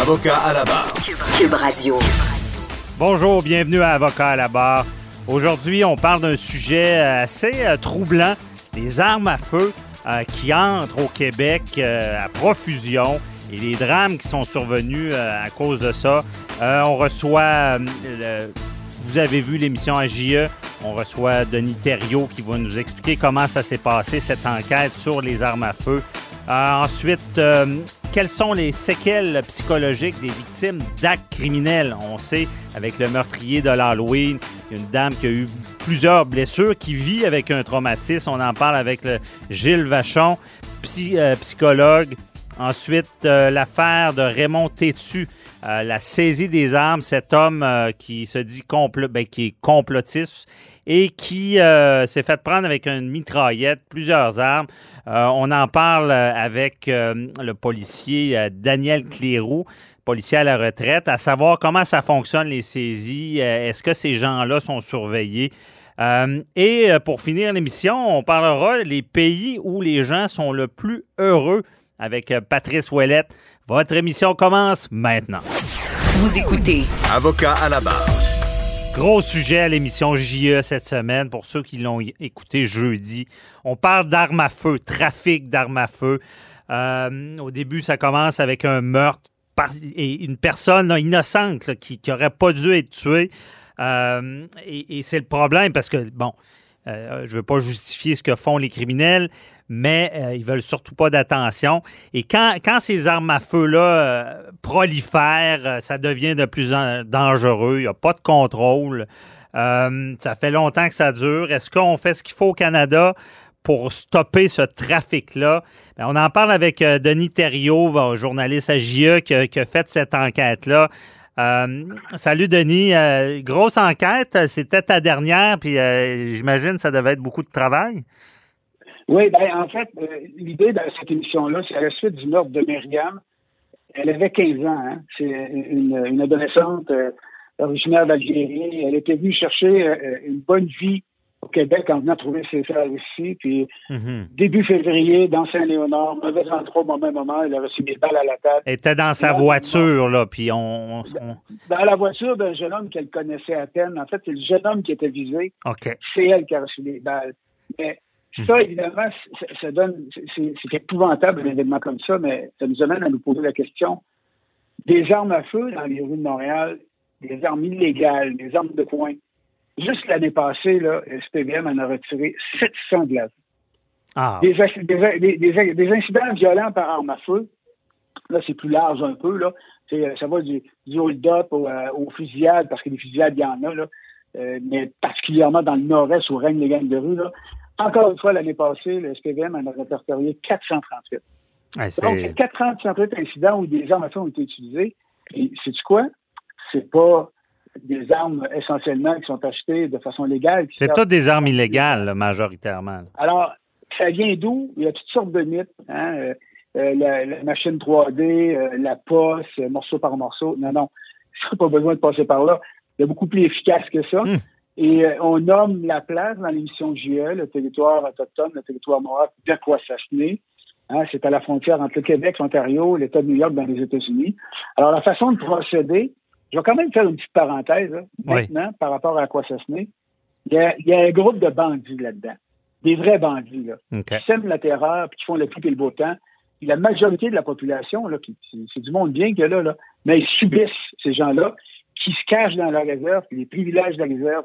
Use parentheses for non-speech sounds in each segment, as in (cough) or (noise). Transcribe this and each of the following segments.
Avocat à la barre. Cube Radio. Bonjour, bienvenue à Avocat à la barre. Aujourd'hui, on parle d'un sujet assez euh, troublant, les armes à feu euh, qui entrent au Québec euh, à profusion et les drames qui sont survenus à cause de ça. on reçoit, vous avez vu l'émission AJE, on reçoit Denis Thériault qui va nous expliquer comment ça s'est passé, cette enquête sur les armes à feu. Ensuite, quelles sont les séquelles psychologiques des victimes d'actes criminels? On sait, avec le meurtrier de l'Halloween, une dame qui a eu plusieurs blessures, qui vit avec un traumatisme. On en parle avec le Gilles Vachon, euh, psychologue. Ensuite, euh, l'affaire de Raymond Tétu, euh, la saisie des armes, cet homme qui se dit ben, qui est complotiste et qui s'est fait prendre avec une mitraillette, plusieurs armes. Euh, on en parle euh, avec euh, le policier Daniel Cléroux, policier à la retraite, à savoir comment ça fonctionne les saisies. Est-ce que ces gens-là sont surveillés? et pour finir l'émission, on parlera des pays où les gens sont le plus heureux avec Patrice Ouellette. Votre émission commence maintenant. Vous écoutez. Avocat à la barre. Gros sujet à l'émission JE cette semaine pour ceux qui l'ont écouté jeudi. On parle d'armes à feu, trafic d'armes à feu. Euh, au début, ça commence avec un meurtre et une personne innocente qui n'aurait pas dû être tuée. Euh, et, c'est le problème parce que, bon, euh, je ne veux pas justifier ce que font les criminels, mais euh, ils veulent surtout pas d'attention. Et quand, quand ces armes à feu-là euh, prolifèrent, euh, ça devient de plus en dangereux. Il n'y a pas de contrôle. ça fait longtemps que ça dure. Est-ce qu'on fait ce qu'il faut au Canada pour stopper ce trafic-là? Ben, on en parle avec Denis Thériault, journaliste à JE, qui a, fait cette enquête-là. salut Denis. grosse enquête, c'était ta dernière, puis j'imagine que ça devait être beaucoup de travail. Oui, ben, en fait, euh, l'idée de cette émission-là, c'est à la suite du meurtre de Myriam. Elle avait 15 ans. Hein. C'est une, adolescente euh, originaire d'Algérie. Elle était venue chercher euh, une bonne vie au Québec en venant trouver ses frères ici. Puis, mhm. début février, dans Saint-Léonard, mauvais endroit au même moment, elle a reçu des balles à la tête. Elle était dans sa voiture, là, puis on... Dans la voiture d'un jeune homme qu'elle connaissait à peine. En fait, c'est le jeune homme qui était visé. C'est elle qui a reçu des balles. Mais ça, évidemment, ça, donne, c'est épouvantable un événement comme ça, mais ça nous amène à nous poser la question des armes à feu dans les rues de Montréal, des armes illégales, des armes de poing. Juste l'année passée, là, SPVM en a retiré 700 de la ah. des, des, incidents violents par arme à feu, là, c'est plus large un peu, là. Ça va du, du hold-up au, euh, aux fusillades, parce que des fusillades, il y en a, là. Euh, mais particulièrement dans le nord-est où règnent les gangs de rue, là. Encore une fois, l'année passée, le SPVM en a répertorié 438. Donc, il y a 438 incidents où des armes à feu ont été utilisées. Et c'est quoi? C'est pas des armes essentiellement qui sont achetées de façon légale. C'est toutes des armes illégales, majoritairement. Alors, ça vient d'où? Il y a toutes sortes de mythes. Hein? Euh, euh, la, machine 3D, euh, la poste, morceau par morceau. Non, non. (laughs) Il pas besoin de passer par là. C'est beaucoup plus efficace que ça. Hum. Et euh, on nomme la place dans l'émission JE, le territoire autochtone, le territoire noir d'Aquasasne. Hein, c'est à la frontière entre le Québec, l'Ontario, l'État de New York dans les États-Unis. Alors, la façon de procéder, je vais quand même faire une petite parenthèse maintenant par rapport à Aquasasne. Il y, a, il y a un groupe de bandits là-dedans. Des vrais bandits, là. Qui sèment la terreur, puis qui font le plus et le beau temps. la majorité de la population, là, c'est du monde bien qu'il y a là, là, mais ils subissent ces gens-là qui se cachent dans la réserve, les privilèges de la réserve,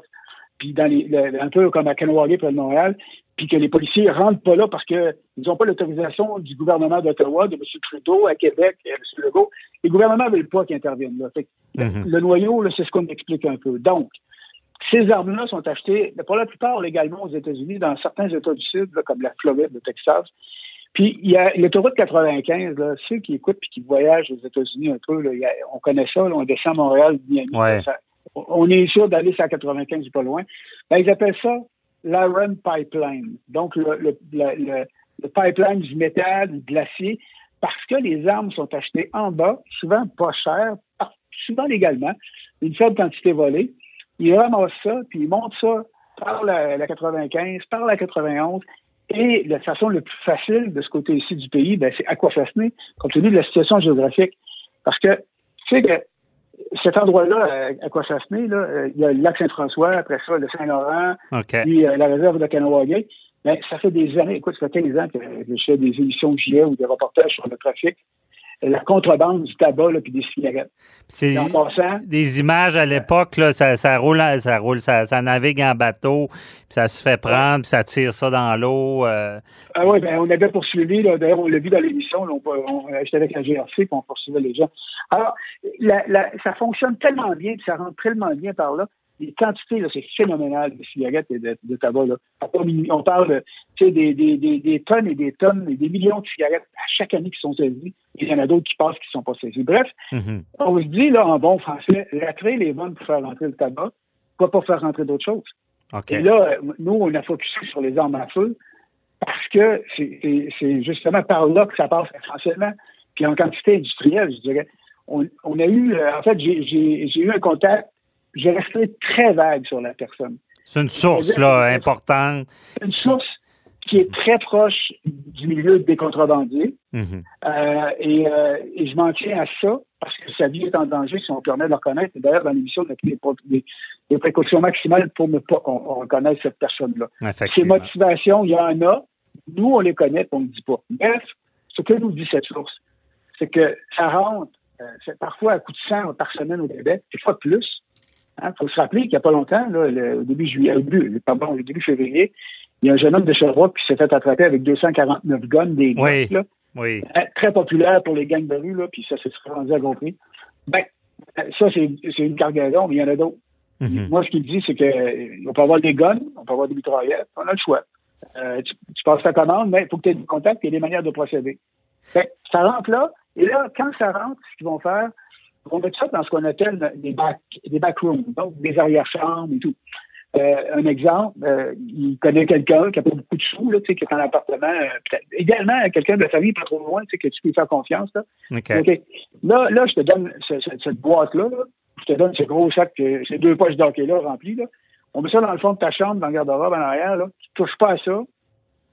puis dans les, un peu comme à Kanawagé près de Montréal, puis que les policiers rentrent pas là parce qu'ils n'ont pas l'autorisation du gouvernement d'Ottawa, de M. Trudeau à Québec, et à M. Legault. Les gouvernements ne veulent pas qu'ils interviennent là. Mm-hmm. Le noyau, c'est ce qu'on explique un peu. Donc, ces armes-là sont achetées, pour la plupart légalement aux États-Unis, dans certains États du Sud, comme la Floride, le Texas. Puis il y a l'autoroute 95, là, ceux qui écoutent puis qui voyagent aux États-Unis un peu, là, on connaît ça, on descend à Montréal, ouais. on est sûr d'aller sur la 95 pas loin. Ben, ils appellent ça l'Iron Pipeline, donc le, le, le, le, pipeline du métal, du glacier, parce que les armes sont achetées en bas, souvent pas chères, souvent légalement, une faible quantité volée. Ils ramassent ça, puis ils montent ça par la, la 95, par la 91, et la façon la plus facile de ce côté-ci du pays, ben, c'est Aquafasné, compte tenu de la situation géographique. Parce que, tu sais que cet endroit-là, Aquafasné, là, euh, il y a le lac Saint-François, après ça, le Saint-Laurent, puis euh, la réserve de Kanawagé. Ben, ça fait des années, écoute, ça fait 15 ans que je fais des émissions de GIA ou des reportages sur le trafic la contrebande du tabac là, puis des cigarettes. C'est des images à l'époque, là, ça, ça, roule, ça roule, ça, ça, navigue en bateau, puis ça se fait prendre, puis ça tire ça dans l'eau. Euh. Ah oui, ben, on avait poursuivi, d'ailleurs, on l'a vu dans l'émission, on, on, j'étais avec la GRC, puis on poursuivait les gens. Alors, la, la, ça fonctionne tellement bien, puis ça rentre tellement bien par là, les quantités, c'est phénoménal de cigarettes et de, tabac. Là. On parle des, des, des, des, tonnes et des tonnes et des millions de cigarettes à chaque année qui sont saisies. Il y en a d'autres qui passent qui ne sont pas saisies. Bref, mm-hmm. on se dit, là, en bon français, trail est bonne pour faire rentrer le tabac, pas pour faire rentrer d'autres choses. Et là, nous, on a focusé sur les armes à feu parce que c'est justement par là que ça passe essentiellement. Puis en quantité industrielle, je dirais. On, on a eu, euh, en fait, j'ai eu un contact je resterai très vague sur la personne. C'est une source, là, importante. Une source qui est très proche du milieu des contrebandiers. Mhm. Euh, et, euh, et, je m'en tiens à ça parce que sa vie est en danger si on permet de le reconnaître. Et d'ailleurs, dans l'émission, on a pris des, précautions maximales pour ne pas qu'on reconnaisse cette personne-là. Ces motivations, il y en a. Nous, on les connaît, on ne dit pas. Bref, ce que nous dit cette source, c'est que ça rentre euh, parfois à coup de sang par semaine au Québec, des fois plus. Il hein, faut se rappeler qu'il n'y a pas longtemps, là, au début juillet, au début, pardon, au début février, il y a un jeune homme de Sherbrooke qui s'est fait attraper avec 249 guns, des oui, là, oui. Hein, très populaire pour les gangs de rue, là, puis ça s'est rendu à compris. Ben, ça, c'est une cargaison, mais il y en a d'autres. Mm-hmm. Moi, ce qu'il dit, c'est qu'on peut avoir des guns, on peut avoir des mitraillettes, on a le choix. Euh, tu, passes ta commande, mais il faut que tu aies du contact et des manières de procéder. ça rentre là, et là, quand ça rentre, ce qu'ils vont faire, on met ça dans ce qu'on appelle des, back, des backrooms, donc des arrière-chambres et tout. Euh, un exemple, euh, il connaît quelqu'un qui n'a pas beaucoup de sous, là, qui est en appartement, euh, également quelqu'un de la famille pas trop loin, que tu peux faire confiance. Là. Là, là, je te donne cette boîte-là, je te donne ce gros sac, ces deux poches d'hockey-là remplies. Là. On met ça dans le fond de ta chambre, dans le garde-robe en arrière. Là. Tu touches pas à ça.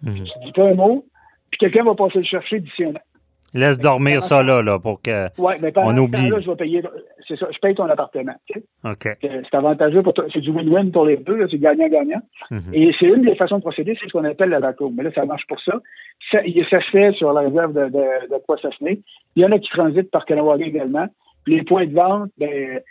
Mm -hmm. Tu dis pas un mot. Puis quelqu'un va passer le chercher d'ici un an. Laisse dormir ça là, là pour que ouais, mais on oublie. Là, je vais payer, c'est ça, je paye ton appartement. OK. C'est avantageux pour toi. C'est du win-win pour les deux, c'est gagnant-gagnant. Mm-hmm. Et c'est une des façons de procéder, c'est ce qu'on appelle la vacuum. Mais là, ça marche pour ça. Ça, ça se fait sur la réserve de, de, de Poissassené. Il y en a qui transitent par Kanawagé également. les points de vente, ben,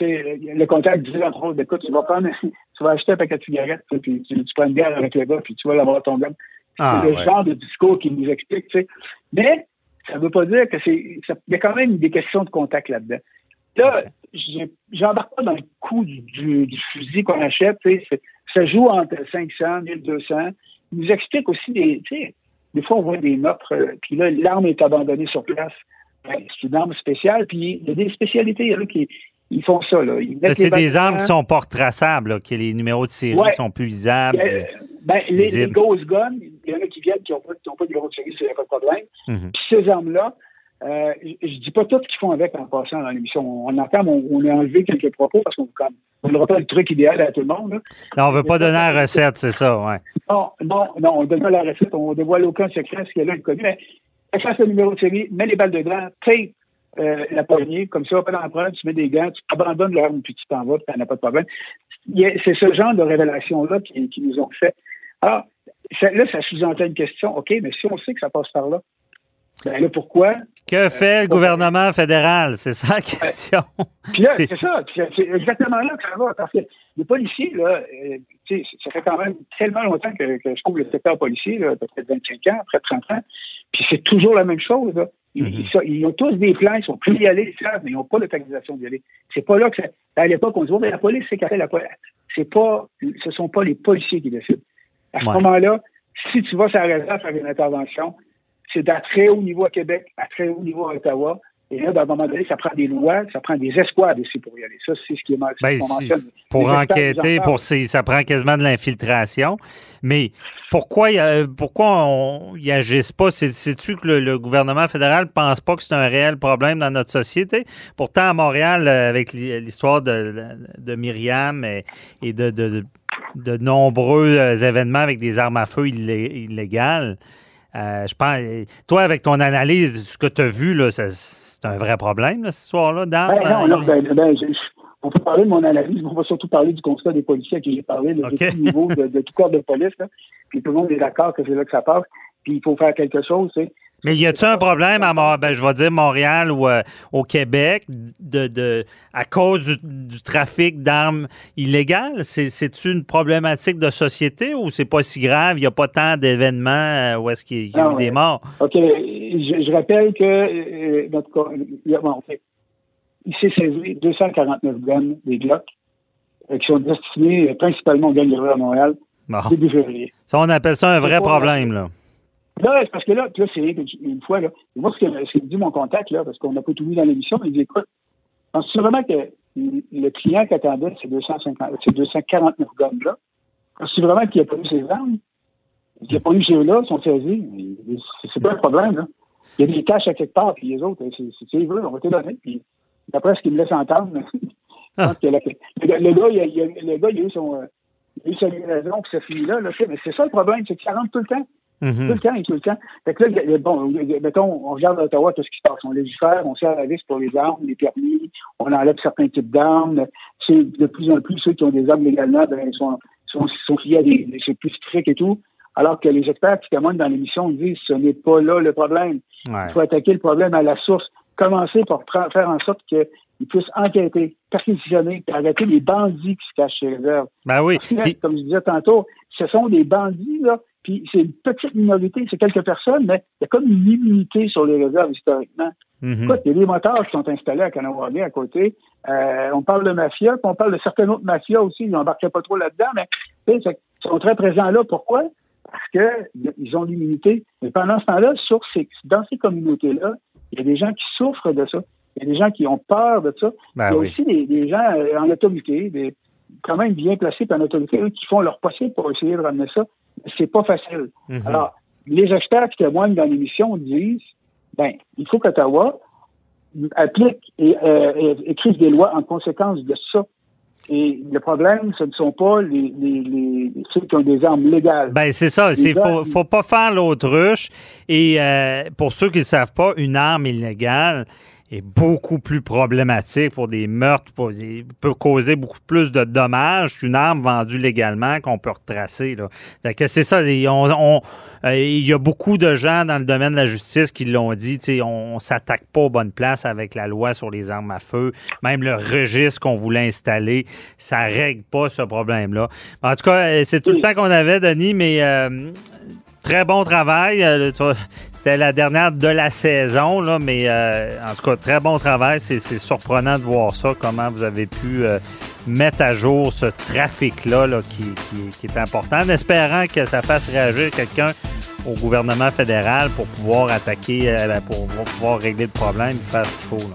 le contact disait entre autres, écoute, tu vas prendre, (laughs) tu vas acheter un paquet de cigarettes, puis tu, tu prends une bière avec le gars, puis tu vas l'avoir ton gars. Ah, c'est le ouais. genre de discours qui nous explique, tu sais. Mais ça ne veut pas dire que c'est. Il y a quand même des questions de contact là-dedans. Là, j'embarque pas dans le coût du, du, du fusil qu'on achète. Ça joue entre 500 1200. Il nous explique aussi des. Des fois, on voit des meurtres, euh, puis là, l'arme est abandonnée sur place. Ben, c'est une arme spéciale, puis il y a des spécialités. A qui ils font ça. Là. C'est des armes qui sont pas retraçables, que les numéros de série ouais. sont plus visibles. Euh, ben, les, les, Ghost Guns, il y en a qui viennent qui n'ont pas, pas de numéro de série, il n'y a pas de problème. Mm -hmm. Puis ces armes-là, euh, je ne dis pas tout ce qu'ils font avec en passant dans l'émission. On entend, on, on, a enlevé quelques propos parce qu'on on n'aura pas le truc idéal à tout le monde. Là. Non, on ne veut pas donner la recette, c'est ça, ouais. Non, non, non, on donne pas la recette, on ne dévoile aucun secret, ce qu'il y a là, connu. Mais efface le numéro de série, mets les balles dedans, tape euh, la poignée, comme ça, pas d'empreinte, tu mets des gants, tu abandonnes l'arme, puis tu t'en vas, puis tu n'as pas de problème. C'est ce genre de révélation-là qui, qui, nous ont fait. Alors, ça, là, ça sous-entend une question. OK, mais si on sait que ça passe par là, Ben là, pourquoi? Que fait le gouvernement fédéral? C'est ça la question. Puis là, c'est ça. C'est exactement là que ça va. Parce que les policiers, là, euh, ça fait quand même tellement longtemps que, je trouve le secteur policier, là, peut-être 25 ans, après 30 ans. Puis c'est toujours la même chose. Là. Mm-hmm. Ils, ont tous des plans, ils sont plus y aller, mais ils n'ont pas l'autorisation d'y aller. C'est pas là que ça. À l'époque, on dit, oh, mais la police, c'est qu'elle la police. C'est pas, ce sont pas les policiers qui décident. À ce moment-là, si tu vas sur la réserve faire une intervention, c'est à très haut niveau à Québec, à très haut niveau à Ottawa. Et là, à un moment donné, ça prend des lois, ça prend des escouades aussi pour y aller. Ça, c'est ce qui est mal. Ben, pour enquêter, pour ça prend quasiment de l'infiltration. Mais pourquoi, pourquoi on y agisse pas? C'est-tu que le, gouvernement fédéral pense pas que c'est un réel problème dans notre société? Pourtant, à Montréal, euh, avec l'histoire de, de, Myriam et, de, de, nombreux euh, événements avec des armes à feu illégales, euh, je pense, toi, avec ton analyse, ce que tu as vu, là, c'est un vrai problème, là, ce soir-là, ben, non, ben, ben, on peut parler de mon analyse, mais on va surtout parler du constat des policiers à qui j'ai parlé, de, tout niveau, de, tout corps de police. Puis tout le monde est d'accord que c'est là que ça passe. Puis il faut faire quelque chose. Mais y a-t-il un problème à ben, je vais dire Montréal ou euh, au Québec de, de à cause du, trafic d'armes illégales? C'est-tu une problématique de société ou c'est pas si grave? Il n'y a pas tant d'événements euh, où est-ce qu'il y a eu des morts? OK. Je, rappelle que euh, notre, il s'est saisi 249 guns des Glock qui sont destinés principalement aux gangs de à Montréal début février. Ça, on appelle ça un vrai problème, là. Là, parce que là, là c'est une fois, là, moi, ce que, dit mon contact, là, parce qu'on n'a pas tout vu dans l'émission, il dit, écoute, penses-tu vraiment que le client qui attendait ces, 250, ces 249 gommes-là, penses-tu vraiment qu'il n'a pas eu ses armes? Qu'il n'a pas eu ces là sont saisis? C'est pas un problème, là. Il y a des caches à quelque part, puis les autres, si tu veux, on va te donner. Puis, d'après ce qu'il me laisse entendre, (laughs) le, gars, il a, le gars, il a eu son, il a eu sa livraison, puis ça finit là, là mais c'est ça le problème, c'est ça rentre tout le temps. Mm-hmm. Tout le temps et tout le temps. Fait que là, bon, mettons, on regarde à Ottawa tout ce qui se passe. On légifère, on sert la vis pour les armes, les permis, on enlève certains types d'armes. C'est de plus en plus ceux qui ont des armes légalement, ben, sont, sont, sont à des. C'est plus strict et tout. Alors que les experts qui témoignent dans l'émission disent ce n'est pas là le problème. Il faut attaquer le problème à la source. Commencer par faire en sorte qu'ils puissent enquêter, perquisitionner, arrêter les bandits qui se cachent chez les réserves. Ben oui. comme je disais tantôt, ce sont des bandits là, puis c'est une petite minorité, c'est quelques personnes, mais il y a comme une immunité sur les réserves historiquement. Mhm. Écoute, il y a des moteurs qui sont installés à Kanawagé à côté. Euh, on parle de mafia, puis on parle de certaines autres mafias aussi. Ils n'embarquaient pas trop là-dedans, mais ils sont très présents là. Pourquoi? Parce qu'ils ont l'immunité. Mais pendant ce temps-là, sur ces, dans ces communautés-là, il y a des gens qui souffrent de ça. Il y a des gens qui ont peur de ça. Ben il y a aussi des, gens euh, en autorité, des, quand même bien placés par autorité, qui font leur possible pour essayer de ramener ça c'est pas facile. Mhm. Alors, les experts qui témoignent dans l'émission disent, ben, il faut qu'Ottawa applique et euh, écrive des lois en conséquence de ça. Et le problème, ce ne sont pas les, ceux qui ont des armes légales. Ben c'est ça. Il faut, faut pas faire l'autruche. Et euh, pour ceux qui ne savent pas, une arme illégale, est beaucoup plus problématique pour des meurtres, peut causer beaucoup plus de dommages qu'une arme vendue légalement qu'on peut retracer. c'est ça, on, euh, il y a beaucoup de gens dans le domaine de la justice qui l'ont dit, on, ne s'attaque pas aux bonnes places avec la loi sur les armes à feu. Même le registre qu'on voulait installer, ça règle pas ce problème-là. En tout cas, euh, c'est tout le temps qu'on avait, Denis, mais euh, très bon travail. C'était la dernière de la saison, là, mais euh, en tout cas, très bon travail. C'est surprenant de voir ça, comment vous avez pu euh, mettre à jour ce trafic-là qui, est important, en espérant que ça fasse réagir quelqu'un au gouvernement fédéral pour pouvoir attaquer, euh, pour, pouvoir régler le problème et faire ce qu'il faut.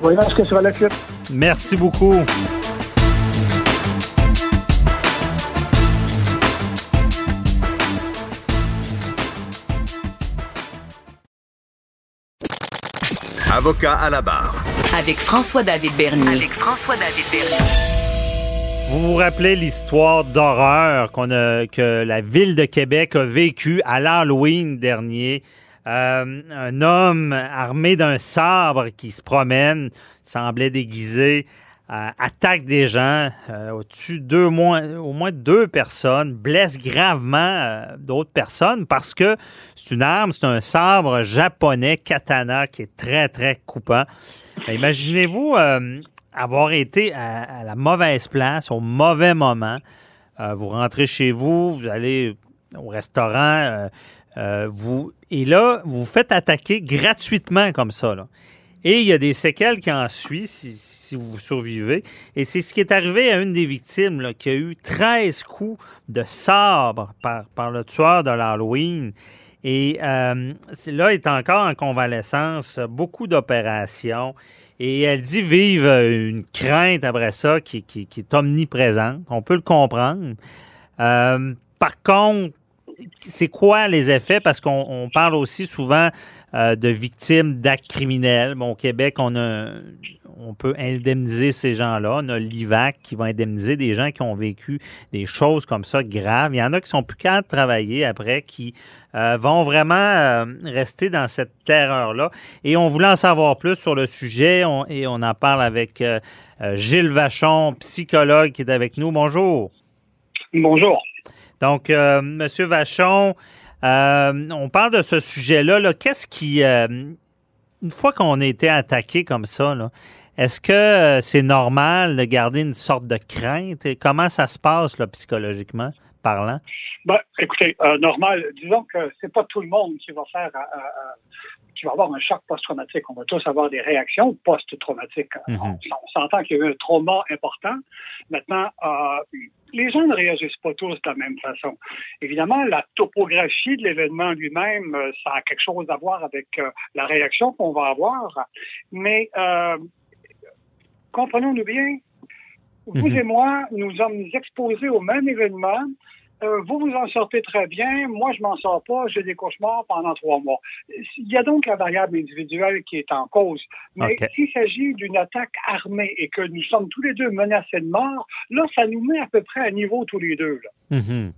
Voyons ce que va Merci beaucoup. Avocat à la barre. Avec François-David Bernier. Avec François-David Bernier. Vous vous rappelez l'histoire d'horreur qu'on a, que la ville de Québec a vécue à l'Halloween dernier? Euh, un homme armé d'un sabre qui se promène, semblait déguisé attaque des gens, au-dessus deux moins, au moins deux personnes, blesse gravement d'autres personnes parce que c'est une arme, c'est un sabre japonais katana qui est très, très coupant. Imaginez-vous avoir été à, la mauvaise place, au mauvais moment. vous rentrez chez vous, vous allez au restaurant, vous et là, vous vous faites attaquer gratuitement comme ça. Et il y a des séquelles qui en suivent si, vous survivez. Et c'est ce qui est arrivé à une des victimes qui a eu 13 coups de sabre par, le tueur de l'Halloween. Et euh, là, elle est encore en convalescence, beaucoup d'opérations. Et elle dit vivre une crainte après ça qui, qui, est omniprésente. On peut le comprendre. Euh, par contre, c'est quoi les effets? Parce qu'on parle aussi souvent euh, de victimes d'actes criminels. Bon, au Québec, on a on peut indemniser ces gens-là. On a l'IVAC qui va indemniser des gens qui ont vécu des choses comme ça graves. Il y en a qui sont plus capables de travailler après, qui euh, vont vraiment euh, rester dans cette terreur-là. Et on voulait en savoir plus sur le sujet et on en parle avec Gilles Vachon, psychologue qui est avec nous. Bonjour. Bonjour. Donc, Monsieur Vachon, euh, on parle de ce sujet-là. -là, quest ce qui, euh, une fois qu'on a été attaqué comme ça, est-ce que c'est normal de garder une sorte de crainte? Comment ça se passe psychologiquement parlant? Ben, écoutez, normal, disons que c'est pas tout le monde qui va faire qui va avoir un choc post-traumatique. On va tous avoir des réactions post-traumatiques. Mhm. On, s'entend qu'il y a eu un trauma important. Maintenant, les gens ne réagissent pas tous de la même façon. Évidemment, la topographie de l'événement lui-même, euh, ça a quelque chose à voir avec euh, la réaction qu'on va avoir. Mais euh, comprenons-nous bien, vous mhm. et moi, nous sommes exposés au même événement euh, vous vous en sortez très bien, moi je m'en sors pas, j'ai des cauchemars pendant trois mois. Il y a donc la variable individuelle qui est en cause. Mais s'il s'agit d'une attaque armée et que nous sommes tous les deux menacés de mort, là, ça nous met à peu près à niveau tous les deux. Mhm.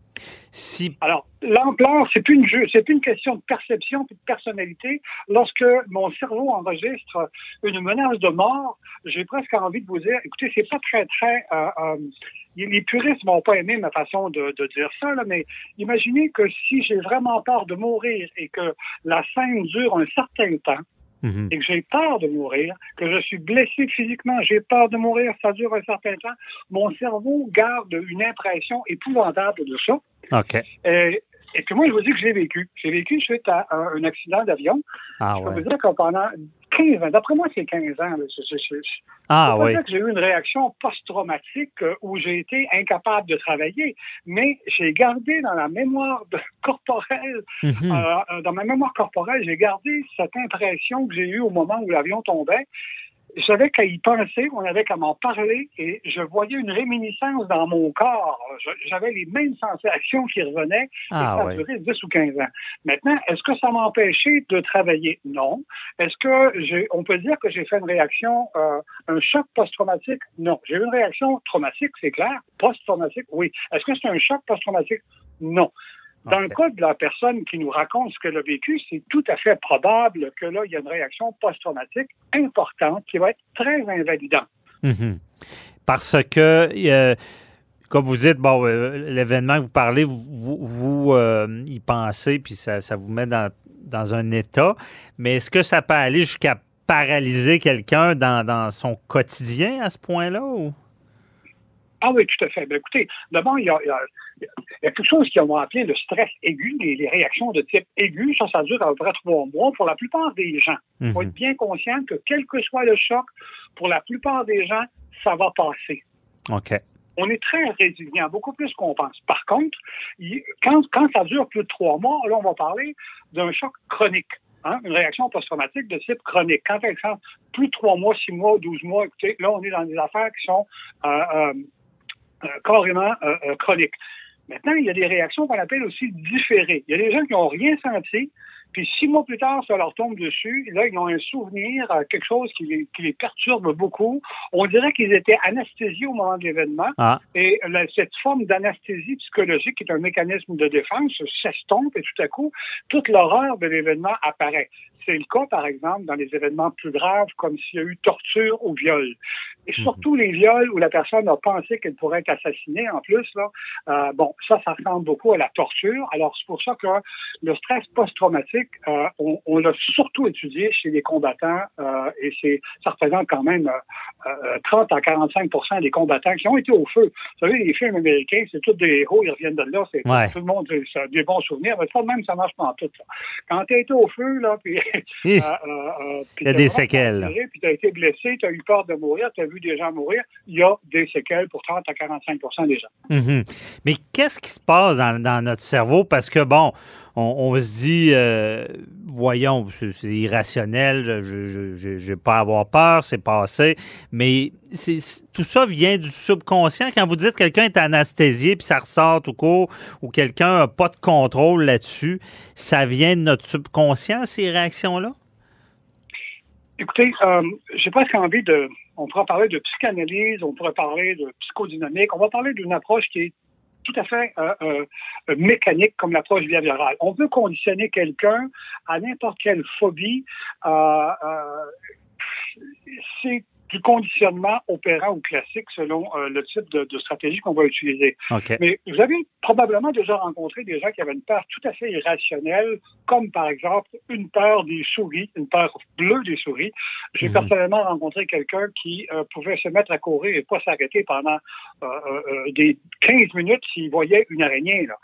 Alors, l'ampleur, c'est une plus une question de perception de personnalité. Lorsque mon cerveau enregistre une menace de mort, j'ai presque envie de vous dire, écoutez, c'est pas très, très euh, euh, les puristes vont pas aimer ma façon de, dire ça, mais imaginez que si j'ai vraiment peur de mourir et que la scène dure un certain temps, mhm. et que j'ai peur de mourir, que je suis blessé physiquement, j'ai peur de mourir, ça dure un certain temps, mon cerveau garde une impression épouvantable de ça. OK. Et, et puis moi, je vous dis que j'ai vécu. J'ai vécu suite à un, accident d'avion. Ah, je peux vous dire que pendant 15 ans, d'après moi, c'est 15 ans. ah oui. que j'ai eu une réaction post-traumatique euh, où j'ai été incapable de travailler, mais j'ai gardé dans la mémoire (laughs) corporelle, mhm. euh, euh, dans ma mémoire corporelle, j'ai gardé cette impression que j'ai eue au moment où l'avion tombait j'avais qu'à y penser, on avait qu'à m'en parler et je voyais une réminiscence dans mon corps. J'avais les mêmes sensations qui revenaient ah, et ça a 10 ou 15 ans. Maintenant, est-ce que ça m'empêchait de travailler? Non. Est-ce que j'ai, on peut dire que j'ai fait une réaction, euh, un choc post-traumatique? Non. J'ai eu une réaction traumatique, c'est clair. Post-traumatique, oui. Est-ce que c'est un choc post-traumatique? Non. Dans le cas de la personne qui nous raconte ce qu'elle a vécu, c'est tout à fait probable que là, il y a une réaction post-traumatique importante qui va être très invalidante. Mhm. Parce que, euh, comme vous dites, bon, euh, l'événement que vous parlez, vous, vous, euh, y pensez, puis ça, vous met dans, dans, un état. Mais est-ce que ça peut aller jusqu'à paralyser quelqu'un dans, dans, son quotidien à ce point-là? Ou? Ah oui, tout à fait. Ben, écoutez, d'abord, il y a, il y a quelque chose qu'on va appeler le stress aigu, les, réactions de type aigu. Ça, ça dure à peu près trois mois pour la plupart des gens. Il faut mhm. être bien conscient que quel que soit le choc, pour la plupart des gens, ça va passer. OK. On est très résilient, beaucoup plus qu'on pense. Par contre, quand, quand ça dure plus de trois mois, là, on va parler d'un choc chronique. Hein, une réaction post-traumatique de type chronique. Quand, par exemple, plus de trois mois, six mois, douze mois, écoutez, là, on est dans des affaires qui sont euh, euh, euh, carrément chroniques. Maintenant, il y a des réactions qu'on appelle aussi différées. Il y a des gens qui n'ont rien senti, puis six mois plus tard, ça leur tombe dessus. Là, ils ont un souvenir, euh, quelque chose qui les, perturbe beaucoup. On dirait qu'ils étaient anesthésiés au moment de l'événement. Ah. Et cette forme d'anesthésie psychologique, qui est un mécanisme de défense, s'estompe et tout à coup, toute l'horreur de l'événement apparaît. C'est le cas, par exemple, dans les événements plus graves, comme s'il y a eu torture ou viol. Et mhm. surtout les viols où la personne a pensé qu'elle pourrait être assassinée en plus, là, euh, bon, ça, ça ressemble beaucoup à la torture. Alors, c'est pour ça que le stress post-traumatique, euh, on, on l'a surtout étudié chez les combattants euh, et c'est ça représente quand même 30 à 45% des combattants qui ont été au feu. Vous savez, les films américains, c'est tous des héros, ils reviennent de là, c'est tout le monde, c'est des bons souvenirs, mais ça même, ça marche pas en tout. Ça. Quand tu as été au feu, là, puis... (laughs) il y a des séquelles. Puis tu as été blessé, tu as eu peur de mourir, tu as vu des gens mourir, il y a des séquelles pour 30 à 45% des gens. Mhm. Mais qu'est-ce qui se passe dans, notre cerveau? Parce que, bon, on, se dit, euh, voyons, c'est irrationnel, je n'ai pas à avoir peur, c'est passé. Mais tout ça vient du subconscient. Quand vous dites que quelqu'un est anesthésié puis ça ressort tout court, ou quelqu'un n'a pas de contrôle là-dessus, ça vient de notre subconscient, ces réactions-là? Écoutez, euh, j'ai presque envie de. On pourra parler de psychanalyse, on pourrait parler de psychodynamique, on va parler d'une approche qui est tout à fait euh, euh, mécanique comme l'approche behaviorale. On peut conditionner quelqu'un à n'importe quelle phobie. Euh, c'est du conditionnement opérant ou classique selon euh, le type de, stratégie qu'on va utiliser. Mais vous avez probablement déjà rencontré des gens qui avaient une peur tout à fait irrationnelle, comme par exemple une peur des souris, une peur bleue des souris. J'ai mhm. personnellement rencontré quelqu'un qui euh, pouvait se mettre à courir et pas s'arrêter pendant euh, des 15 minutes s'il voyait une araignée. Là.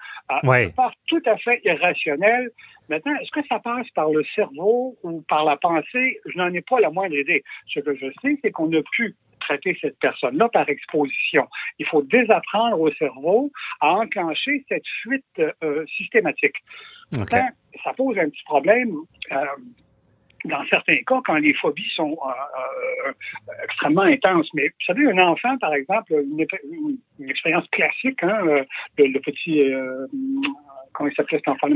Une peur tout à fait irrationnelle Maintenant, est-ce que ça passe par le cerveau ou par la pensée? Je n'en ai pas la moindre idée. Ce que je sais, c'est qu'on a pu traiter cette personne-là par exposition. Il faut désapprendre au cerveau à enclencher cette fuite euh, systématique. Ça, pose un petit problème. Euh, dans certains cas, quand les phobies sont euh, extrêmement intenses. Mais vous savez, un enfant, par exemple, une, expérience classique, hein, le, petit comment il s'appelait cet enfant-là,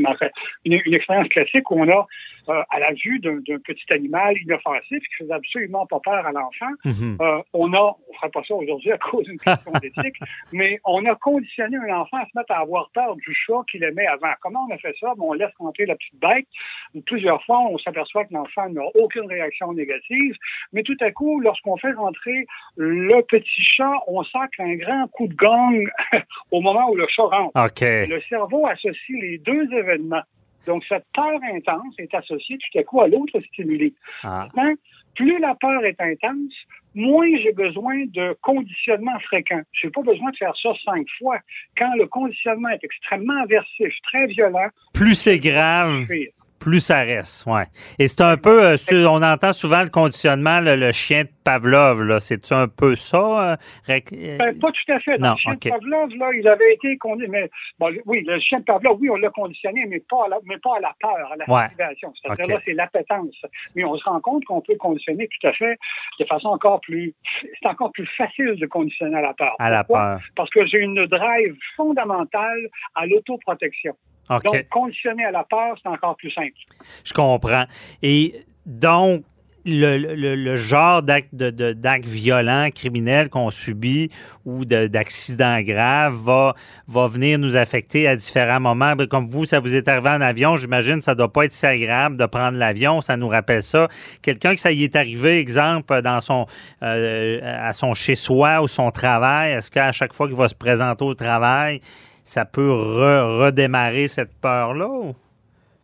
une, une expérience classique où on a, euh, à la vue d'un petit animal inoffensif qui faisait absolument pas peur à l'enfant, mhm. euh, on a, on fera pas ça aujourd'hui à cause d'une question (laughs) d'éthique, mais on a conditionné un enfant à se mettre à avoir peur du chat qu'il aimait avant. Comment on a fait ça? on laisse rentrer la petite bête. Plusieurs fois, on s'aperçoit que l'enfant n'a aucune réaction négative, mais tout à coup, lorsqu'on fait rentrer le petit chat, on sent qu'un grand coup de gong (laughs) au moment où le chat rentre. Le cerveau associe les deux événements. Donc, cette peur intense est associée tout à coup à l'autre stimulé. Ah. plus la peur est intense, moins j'ai besoin de conditionnement fréquent. Je n'ai pas besoin de faire ça cinq fois. Quand le conditionnement est extrêmement aversif, très violent, plus c'est grave plus ça reste, ouais. Et c'est un peu, euh, on entend souvent le conditionnement, le, chien de Pavlov, là. C'est un peu ça? Euh, ben, pas tout à fait. le chien de Pavlov, là, il avait été conditionné. Mais, oui, le chien de Pavlov, oui, on l'a conditionné, mais pas à la, mais pas à la peur, à la motivation. C'est-à-dire là, c'est l'appétence. Mais on se rend compte qu'on peut conditionner tout à fait de façon encore plus. C'est encore plus facile de conditionner à la peur. À la peur. Parce que j'ai une drive fondamentale à l'autoprotection. Donc, conditionner à la peur, c'est encore plus simple. Je comprends. Et donc, le, genre d'acte de, violent, criminel qu'on subit ou d'accident grave va, va venir nous affecter à différents moments. Ben, comme vous, ça vous est arrivé en avion, j'imagine ça doit pas être si agréable de prendre l'avion, ça nous rappelle ça. Quelqu'un que ça y est arrivé, exemple, dans son euh, à son chez-soi ou son travail, est-ce qu'à chaque fois qu'il va se présenter au travail, ça peut redémarrer cette peur-là?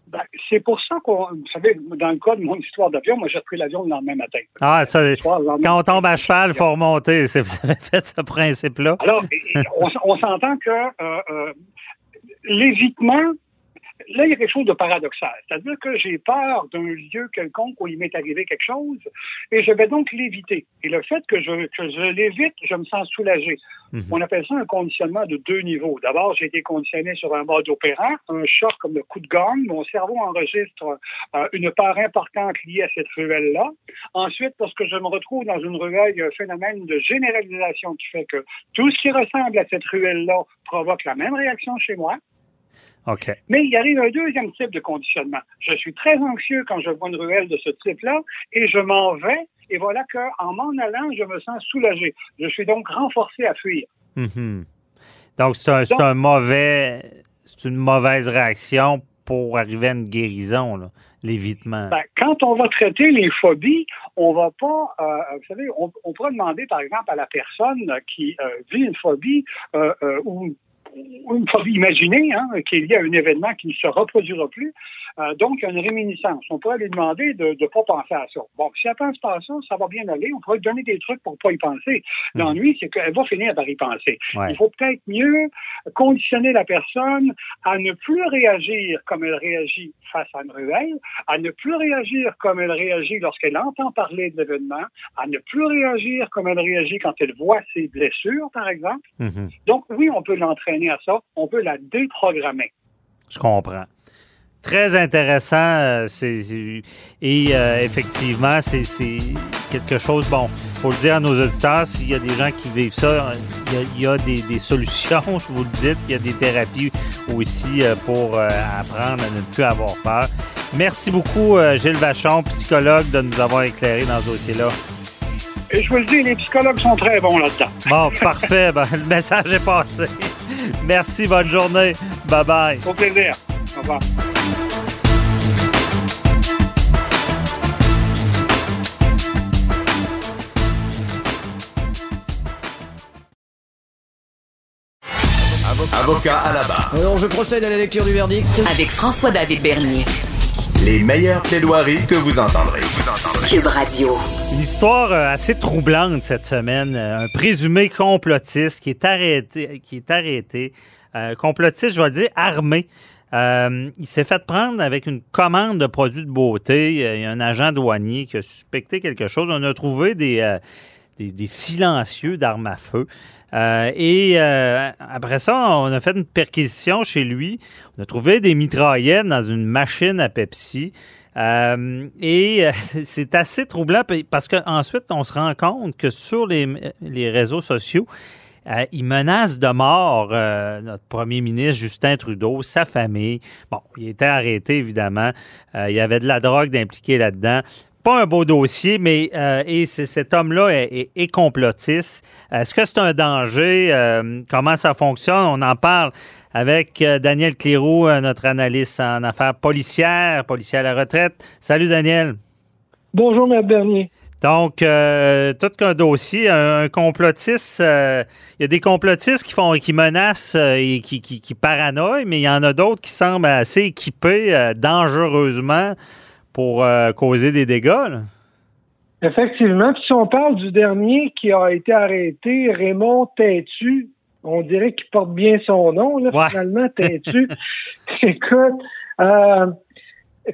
Ben, c'est pour ça qu'on, vous savez, dans le cas de mon histoire d'avion, moi j'ai pris l'avion le lendemain matin. Ah, ça, quand on tombe à cheval, il faut remonter. (laughs) Vous avez fait ce principe-là? Alors, on, s'entend que euh, euh, l'évitement là, il y a quelque chose de paradoxal. C'est-à-dire que j'ai peur d'un lieu quelconque où il m'est arrivé quelque chose et je vais donc l'éviter. Et le fait que je, que je l'évite, je me sens soulagé. Mhm. On appelle ça un conditionnement de deux niveaux. D'abord, j'ai été conditionné sur un mode opérant, un choc comme le coup de gomme. Mon cerveau enregistre euh, une part importante liée à cette ruelle-là. Ensuite, lorsque je me retrouve dans une ruelle, il y a un phénomène de généralisation qui fait que tout ce qui ressemble à cette ruelle-là provoque la même réaction chez moi. Mais il arrive un deuxième type de conditionnement. Je suis très anxieux quand je vois une ruelle de ce type-là et je m'en vais. Et voilà qu'en m'en allant, je me sens soulagé. Je suis donc renforcé à fuir. Mm-hmm. Donc, c'est un, mauvais, c'est une mauvaise réaction pour arriver à une guérison, l'évitement? Ben, quand on va traiter les phobies, on va pas, euh, vous savez, on, on, pourrait demander, par exemple, à la personne qui euh, vit une phobie ou une phobie imaginée, hein, qu'il y a un événement qui ne se reproduira plus, euh, donc, il y a une réminiscence. On pourrait lui demander de ne pas penser à ça. Bon, si elle pense pas à ça, ça va bien aller. On pourrait lui donner des trucs pour ne pas y penser. L'ennui, c'est qu'elle va finir par y penser. Il faut peut-être mieux conditionner la personne à ne plus réagir comme elle réagit face à une ruelle, à ne plus réagir comme elle réagit lorsqu'elle entend parler de l'événement, à ne plus réagir comme elle réagit quand elle voit ses blessures, par exemple. Hmm. Donc, oui, on peut l'entraîner à ça. On peut la déprogrammer. Je comprends. Très intéressant. Euh, et euh, effectivement, c'est quelque chose, bon, faut le dire à nos auditeurs, s'il y a des gens qui vivent ça, il y a, des, solutions, (laughs) je vous le dis, il y a des thérapies aussi euh, pour apprendre à ne plus avoir peur. Merci beaucoup, Gilles Vachon, psychologue, de nous avoir éclairé dans ce dossier-là. Et je vous le dis, les psychologues sont très bons là-dedans. Bon, (laughs) parfait. Ben, le message est passé. Merci, bonne journée. Bye bye. Au plaisir. Au revoir. Avocat à la barre. Alors, je procède à la lecture du verdict. Avec François-David Bernier. Les meilleures plaidoiries que vous entendrez. Cube Radio. Une histoire euh, assez troublante cette semaine. Euh, un présumé complotiste qui est arrêté, qui est arrêté. Euh, complotiste, je vais le dire, armé. il s'est fait prendre avec une commande de produits de beauté. Il y a un agent douanier qui a suspecté quelque chose. On a trouvé des, des silencieux d'armes à feu. Euh, et euh, après ça, on a fait une perquisition chez lui. On a trouvé des mitraillettes dans une machine à Pepsi. Euh, et (laughs) c'est assez troublant parce qu'ensuite, on se rend compte que sur les, réseaux sociaux, il menace de mort notre premier ministre Justin Trudeau, sa famille. Bon, il était arrêté, évidemment. il y avait de la drogue impliquée là-dedans pas un beau dossier, mais euh, et cet homme-là est, complotiste. Est-ce que c'est un danger? Euh, comment ça fonctionne? On en parle avec euh, Daniel Cléroux, notre analyste en affaires policières, policier à la retraite. Salut Daniel. Bonjour, M. Bernier. Donc, tout qu'un dossier, un, complotiste, il y a des complotistes qui font, qui menacent et qui, qui, qui paranoïent, mais il y en a d'autres qui semblent assez équipés dangereusement pour euh, causer des dégâts. Effectivement. si on parle du dernier qui a été arrêté, Raymond Têtu, on dirait qu'il porte bien son nom, là, finalement, (laughs) Têtu. Écoute, euh,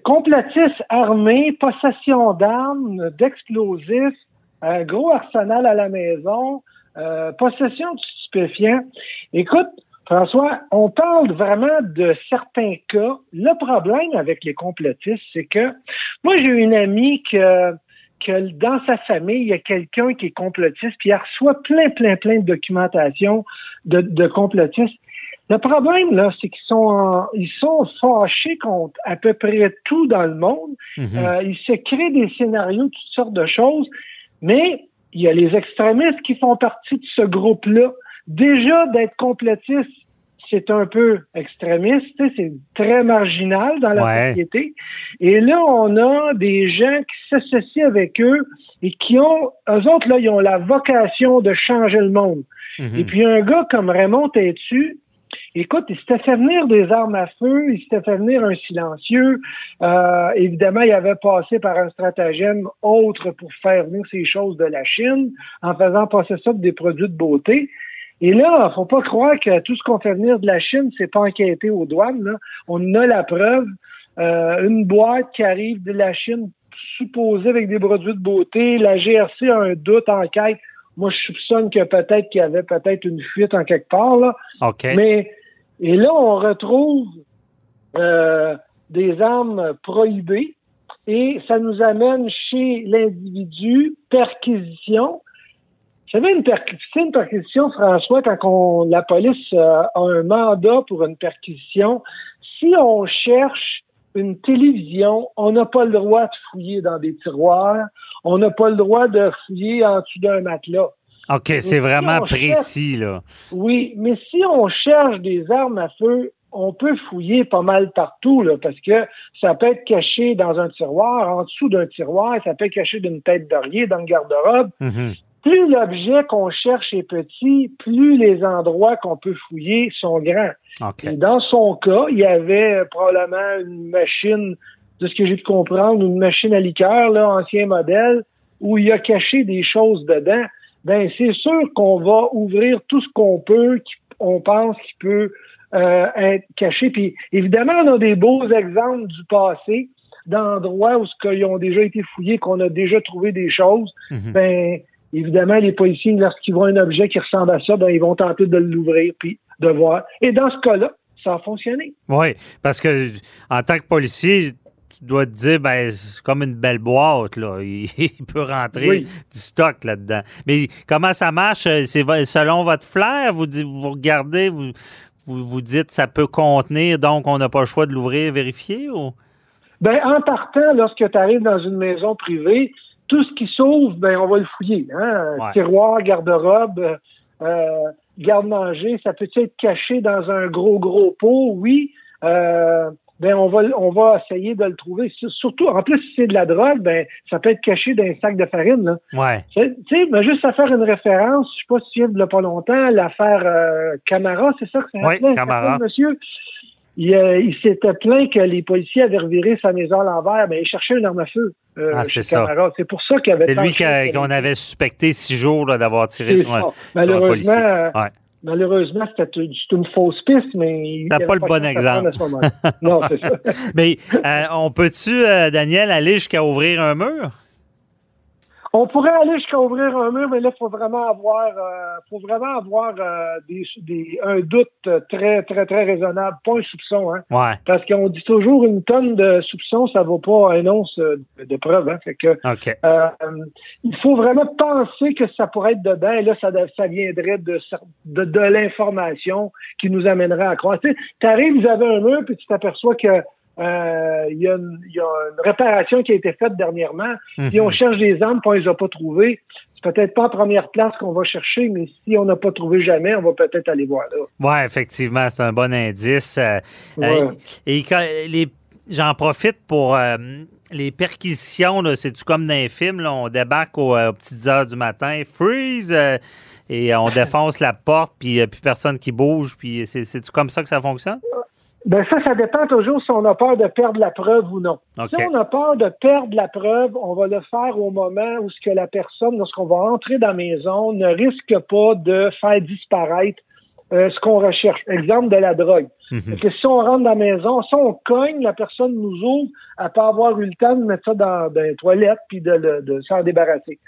complotiste armé, possession d'armes, d'explosifs, un gros arsenal à la maison, euh, possession de stupéfiants. Écoute, François, on parle vraiment de certains cas. Le problème avec les complotistes, c'est que moi, j'ai une amie que, que dans sa famille, il y a quelqu'un qui est complotiste, puis il reçoit plein, plein, plein de documentation de, de complotistes. Le problème, là, c'est qu'ils sont ils sont fâchés contre à peu près tout dans le monde. Mhm. Euh, ils se créent des scénarios, toutes sortes de choses, mais il y a les extrémistes qui font partie de ce groupe-là. Déjà, d'être complotiste, c'est un peu extrémiste, c'est très marginal dans la société. Et là, on a des gens qui s'associent avec eux et qui ont, eux autres, là, ils ont la vocation de changer le monde. Mhm. Et puis un gars comme Raymond Tétu, écoute, il s'était fait venir des armes à feu, il s'était fait venir un silencieux. Euh, évidemment, il avait passé par un stratagème autre pour faire venir ces choses de la Chine en faisant passer ça des produits de beauté. Et là, faut pas croire que tout ce qu'on fait venir de la Chine, c'est pas enquêté aux douanes. Là. On a la preuve. Euh, une boîte qui arrive de la Chine supposée avec des produits de beauté. La GRC a un doute, enquête. Moi, je soupçonne que peut-être qu'il y avait peut-être une fuite en quelque part. Là. Mais et là, on retrouve euh, des armes prohibées et ça nous amène chez l'individu perquisition savez, une, une perquisition, François, quand on, la police euh, a un mandat pour une perquisition, si on cherche une télévision, on n'a pas le droit de fouiller dans des tiroirs, on n'a pas le droit de fouiller en dessous d'un matelas. OK, c'est vraiment précis, là. Oui, mais si on cherche des armes à feu, on peut fouiller pas mal partout, là, parce que ça peut être caché dans un tiroir, en dessous d'un tiroir, ça peut être caché d'une tête d'oreiller, dans le garde-robe. Mhm. Plus l'objet qu'on cherche est petit, plus les endroits qu'on peut fouiller sont grands. Et dans son cas, il y avait probablement une machine, de ce que j'ai pu comprendre, une machine à liqueur, là, ancien modèle, où il a caché des choses dedans. Ben, c'est sûr qu'on va ouvrir tout ce qu'on peut, qu'on pense qu'il peut euh, être caché. Puis évidemment, on a des beaux exemples du passé, d'endroits où ce qu'ils ont déjà été fouillés, qu'on a déjà trouvé des choses. Mhm. Ben évidemment, les policiers, lorsqu'ils voient un objet qui ressemble à ça, ben ils vont tenter de l'ouvrir puis de voir. Et dans ce cas-là, ça a fonctionné. Oui, parce que en tant que policier, tu dois te dire, ben, c'est comme une belle boîte, là. (laughs) Il, peut rentrer du stock là-dedans. Mais comment ça marche? C'est selon votre flair? Vous, vous regardez, vous, vous, dites ça peut contenir, donc on n'a pas le choix de l'ouvrir, vérifier ou? Ben, en partant, lorsque tu arrives dans une maison privée, tout ce qui s'ouvre, ben, on va le fouiller. Hein? Tiroir, garde-robe, euh, garde-manger, ça peut être caché dans un gros, gros pot, oui. Euh, ben on va on va essayer de le trouver. Surtout, en plus, si c'est de la drogue, ben ça peut être caché dans un sac de farine. Là. Ouais. Tu sais, mais juste à faire une référence, je sais pas si tu viens de pas longtemps, l'affaire euh, Camara, c'est ça que c'est Oui, Camara. monsieur? Il, euh, il s'était plaint que les policiers avaient reviré sa maison à l'envers, mais il cherchait une arme à feu. Euh, ah, c'est ça. C'est pour ça qu'il avait. C'est lui qu'on avait suspecté six jours d'avoir tiré sur un, Malheureusement, ouais. Malheureusement, c'était une fausse piste, mais... T'as pas le bon exemple. non, c'est ça. (laughs) mais euh, on peut-tu, euh, Daniel, aller jusqu'à ouvrir un mur? On pourrait aller jusqu'à ouvrir un mur, mais là, il faut vraiment avoir, euh, faut vraiment avoir euh, des, des, un doute très, très, très raisonnable, pas un soupçon. Hein? Ouais. Parce qu'on dit toujours une tonne de soupçons, ça vaut pas un once de preuve. Hein? Fait que, euh, il faut vraiment penser que ça pourrait être dedans, et là, ça, ça viendrait de, de, de l'information qui nous amènerait à croire. Tu arrives, vous avez un mur, puis tu t'aperçois que euh, il y, a une réparation qui a été faite dernièrement. Si on mhm. cherche des armes, puis on les a pas trouvées, c'est peut-être pas en première place qu'on va chercher, mais si on n'a pas trouvé jamais, on va peut-être aller voir là. Oui, effectivement, c'est un bon indice. Euh, euh, et les J'en profite pour les perquisitions. C'est-tu comme dans les films? on débarque aux, petites heures du matin, freeze, et on (laughs) défonce la porte, puis il n'y a plus personne qui bouge. Puis c'est-tu comme ça que ça fonctionne? Ben ça, ça dépend toujours si on a peur de perdre la preuve ou non. Si on a peur de perdre la preuve, on va le faire au moment où ce que la personne, lorsqu'on va entrer dans la maison, ne risque pas de faire disparaître euh, ce qu'on recherche. Exemple de la drogue. Mhm. que si on rentre dans la maison, si on cogne, la personne nous ouvre, elle peut avoir eu le temps de mettre ça dans, dans les toilettes puis de, de, s'en débarrasser.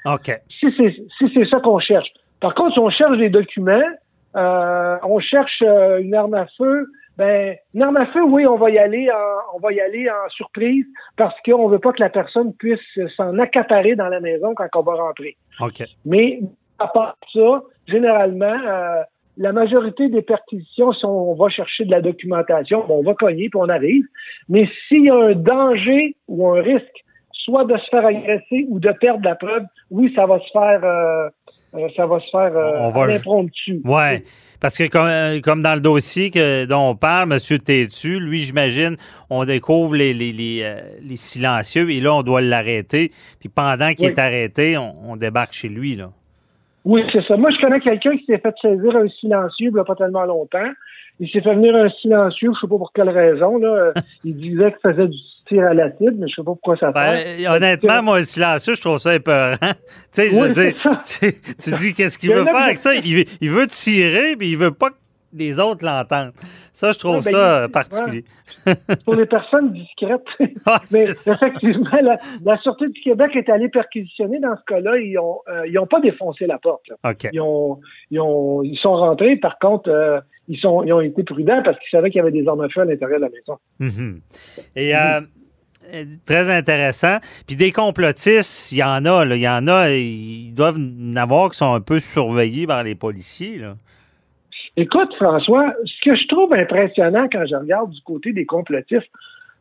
Si c'est si c'est ça qu'on cherche. Par contre, si on cherche des documents, euh, on cherche euh, une arme à feu, ben, arme à feu, oui, on va y aller en, on va y aller en surprise parce qu'on veut pas que la personne puisse s'en accaparer dans la maison quand on va rentrer. OK. Mais à part ça, généralement, euh, la majorité des perquisitions, si on va chercher de la documentation, on va cogner puis on arrive. Mais s'il y a un danger ou un risque, soit de se faire agresser ou de perdre la preuve, oui, ça va se faire. Euh, euh, ça va se faire euh, on va... impromptu. Oui, parce que comme, euh, comme, dans le dossier que, dont on parle, M. Tétu, lui, j'imagine, on découvre les, les, les, silencieux et là, on doit l'arrêter. Puis pendant qu'il est arrêté, on, débarque chez lui. Là. Oui, c'est ça. Moi, je connais quelqu'un qui s'est fait saisir un silencieux il n'y a pas tellement longtemps. Il s'est fait venir un silencieux, je ne sais pas pour quelle raison. Là. (laughs) il disait qu'il faisait du tir à l'acide, mais je sais pas pourquoi ça ben, fait. honnêtement, moi, le silencieux, je trouve ça épeurant. (laughs) tu sais, je veux dire, tu, dis qu'est-ce qu'il veut faire avec ça? Il, veut tirer, mais il veut pas que les autres l'entendent. Ça, je trouve ben, ça particulier. pour les personnes discrètes. (laughs) mais effectivement, la, Sûreté du Québec est allée perquisitionner dans ce cas-là. Ils n'ont euh, pas défoncé la porte. Ils, ont, ils, ont, ils, sont rentrés. Par contre, euh, ils, sont, ils ont été prudents parce qu'ils savaient qu'il y avait des armes à feu à l'intérieur de la maison. Mm-hmm. Et euh, très intéressant. Puis des complotistes, il y en a, il y en a, ils doivent en avoir qui sont un peu surveillés par les policiers. Là. Écoute, François, ce que je trouve impressionnant quand je regarde du côté des complotistes,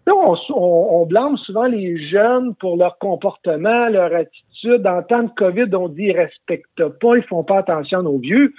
on, on, blâme souvent les jeunes pour leur comportement, leur attitude. En temps de COVID, on dit qu'ils respectent pas, ils font pas attention aux vieux.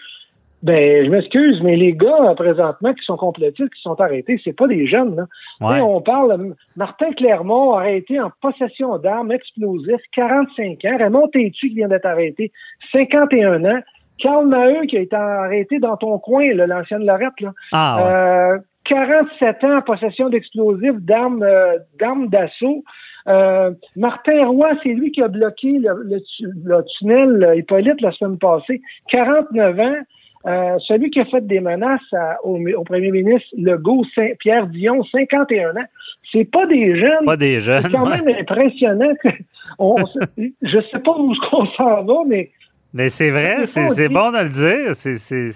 Ben, je m'excuse, mais les gars, présentement, qui sont complétistes, qui sont arrêtés, c'est pas des jeunes, là. On parle, Martin Clermont, arrêté en possession d'armes explosives, 45 ans. Raymond Tétu, qui vient d'être arrêté, 51 ans. Carl Maheu, qui a été arrêté dans ton coin, l'ancienne Lorette, là. Ah, 47 euh, ans en possession d'explosifs, d'armes, euh, d'armes d'assaut. Euh, Martin Roy, c'est lui qui a bloqué le, tunnel Hippolyte la semaine passée. 49 ans. Euh, celui qui a fait des menaces au, premier ministre Legault, Saint Pierre Dion, 51 ans. C'est pas des jeunes. Pas des jeunes. C'est quand même impressionnant. on, je sais pas où on s'en va, mais. Mais c'est vrai, c'est bon de le dire. C'est,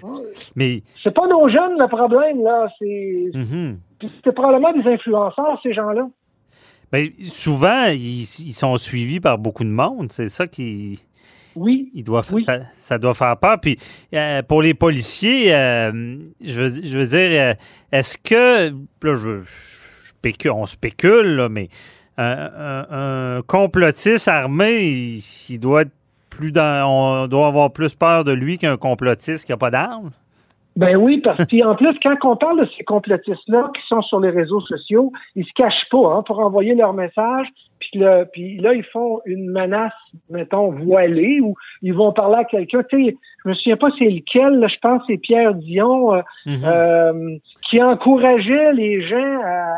mais c'est pas nos jeunes le problème là. C'est, mm-hmm. probablement des influenceurs ces gens-là. Ben, souvent, ils, sont suivis par beaucoup de monde. C'est ça qui. Oui. Il doit, Ça, doit faire peur. Puis euh, pour les policiers, euh, je, veux, dire, euh, est-ce que. Là, je, on spécule, mais un, complotiste armé, il, doit être plus dans. On doit avoir plus peur de lui qu'un complotiste qui n'a pas d'armes? Ben oui, parce qu'en plus, quand on parle de ces complotistes-là qui sont sur les réseaux sociaux, ils se cachent pas hein, pour envoyer leur message. Puis, puis là, ils font une menace, mettons, voilée, ou ils vont parler à quelqu'un. Tu sais, je me souviens pas c'est lequel, là, je pense que c'est Pierre Dion, euh, mm-hmm. euh, qui encourageait les gens à,